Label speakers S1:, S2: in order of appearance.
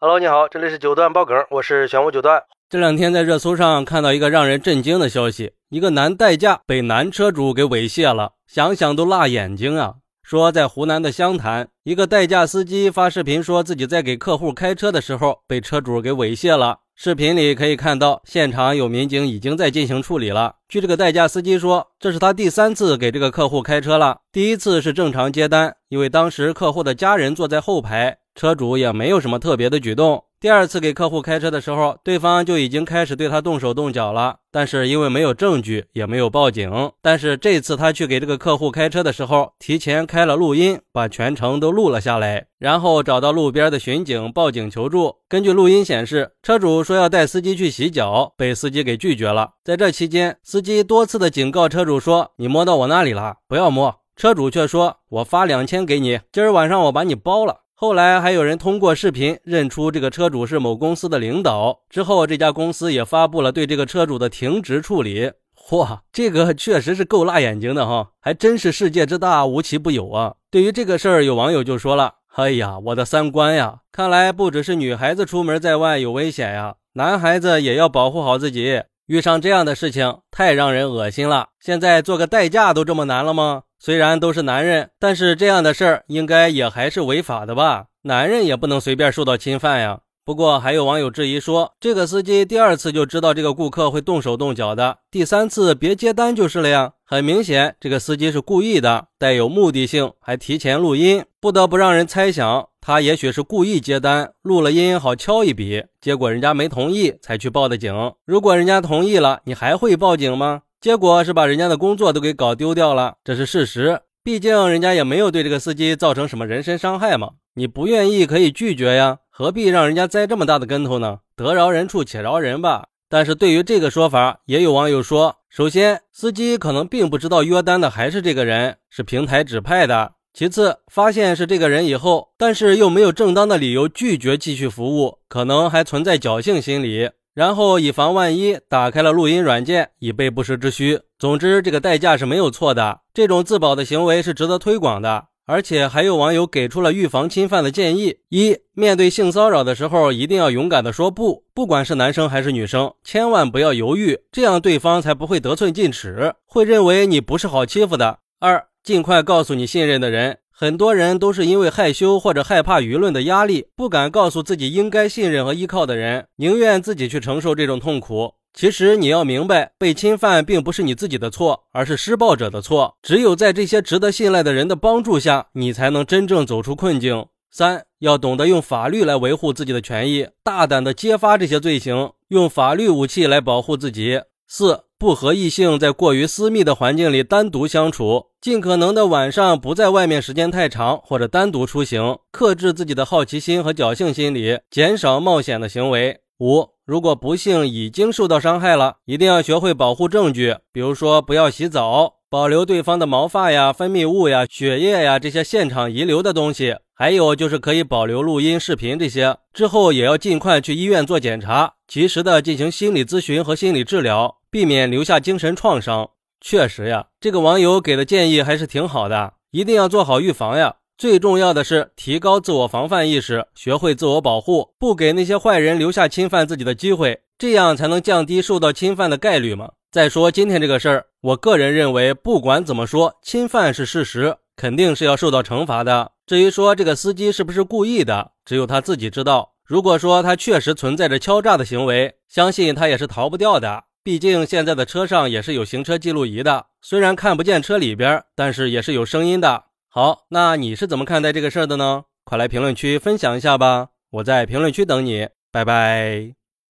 S1: Hello，你好，这里是九段爆梗，我是玄武九段。
S2: 这两天在热搜上看到一个让人震惊的消息：一个男代驾被男车主给猥亵了，想想都辣眼睛啊！说在湖南的湘潭，一个代驾司机发视频说自己在给客户开车的时候被车主给猥亵了。视频里可以看到，现场有民警已经在进行处理了。据这个代驾司机说，这是他第三次给这个客户开车了，第一次是正常接单，因为当时客户的家人坐在后排。车主也没有什么特别的举动。第二次给客户开车的时候，对方就已经开始对他动手动脚了，但是因为没有证据，也没有报警。但是这次他去给这个客户开车的时候，提前开了录音，把全程都录了下来，然后找到路边的巡警报警求助。根据录音显示，车主说要带司机去洗脚，被司机给拒绝了。在这期间，司机多次的警告车主说：“你摸到我那里了，不要摸。”车主却说：“我发两千给你，今儿晚上我把你包了。”后来还有人通过视频认出这个车主是某公司的领导，之后这家公司也发布了对这个车主的停职处理。嚯，这个确实是够辣眼睛的哈，还真是世界之大无奇不有啊！对于这个事儿，有网友就说了：“哎呀，我的三观呀！看来不只是女孩子出门在外有危险呀，男孩子也要保护好自己。遇上这样的事情太让人恶心了。现在做个代驾都这么难了吗？”虽然都是男人，但是这样的事儿应该也还是违法的吧？男人也不能随便受到侵犯呀。不过还有网友质疑说，这个司机第二次就知道这个顾客会动手动脚的，第三次别接单就是了呀。很明显，这个司机是故意的，带有目的性，还提前录音，不得不让人猜想，他也许是故意接单，录了音好敲一笔，结果人家没同意才去报的警。如果人家同意了，你还会报警吗？结果是把人家的工作都给搞丢掉了，这是事实。毕竟人家也没有对这个司机造成什么人身伤害嘛。你不愿意可以拒绝呀，何必让人家栽这么大的跟头呢？得饶人处且饶人吧。但是对于这个说法，也有网友说：首先，司机可能并不知道约单的还是这个人，是平台指派的；其次，发现是这个人以后，但是又没有正当的理由拒绝继续服务，可能还存在侥幸心理。然后以防万一，打开了录音软件，以备不时之需。总之，这个代驾是没有错的，这种自保的行为是值得推广的。而且还有网友给出了预防侵犯的建议：一、面对性骚扰的时候，一定要勇敢的说不，不管是男生还是女生，千万不要犹豫，这样对方才不会得寸进尺，会认为你不是好欺负的。二、尽快告诉你信任的人。很多人都是因为害羞或者害怕舆论的压力，不敢告诉自己应该信任和依靠的人，宁愿自己去承受这种痛苦。其实你要明白，被侵犯并不是你自己的错，而是施暴者的错。只有在这些值得信赖的人的帮助下，你才能真正走出困境。三要懂得用法律来维护自己的权益，大胆的揭发这些罪行，用法律武器来保护自己。四不和异性在过于私密的环境里单独相处，尽可能的晚上不在外面时间太长，或者单独出行，克制自己的好奇心和侥幸心理，减少冒险的行为。五，如果不幸已经受到伤害了，一定要学会保护证据，比如说不要洗澡，保留对方的毛发呀、分泌物呀、血液呀这些现场遗留的东西。还有就是可以保留录音、视频这些，之后也要尽快去医院做检查，及时的进行心理咨询和心理治疗，避免留下精神创伤。确实呀，这个网友给的建议还是挺好的，一定要做好预防呀。最重要的是提高自我防范意识，学会自我保护，不给那些坏人留下侵犯自己的机会，这样才能降低受到侵犯的概率嘛。再说今天这个事儿，我个人认为，不管怎么说，侵犯是事实，肯定是要受到惩罚的。至于说这个司机是不是故意的，只有他自己知道。如果说他确实存在着敲诈的行为，相信他也是逃不掉的。毕竟现在的车上也是有行车记录仪的，虽然看不见车里边，但是也是有声音的。好，那你是怎么看待这个事儿的呢？快来评论区分享一下吧，我在评论区等你，拜拜。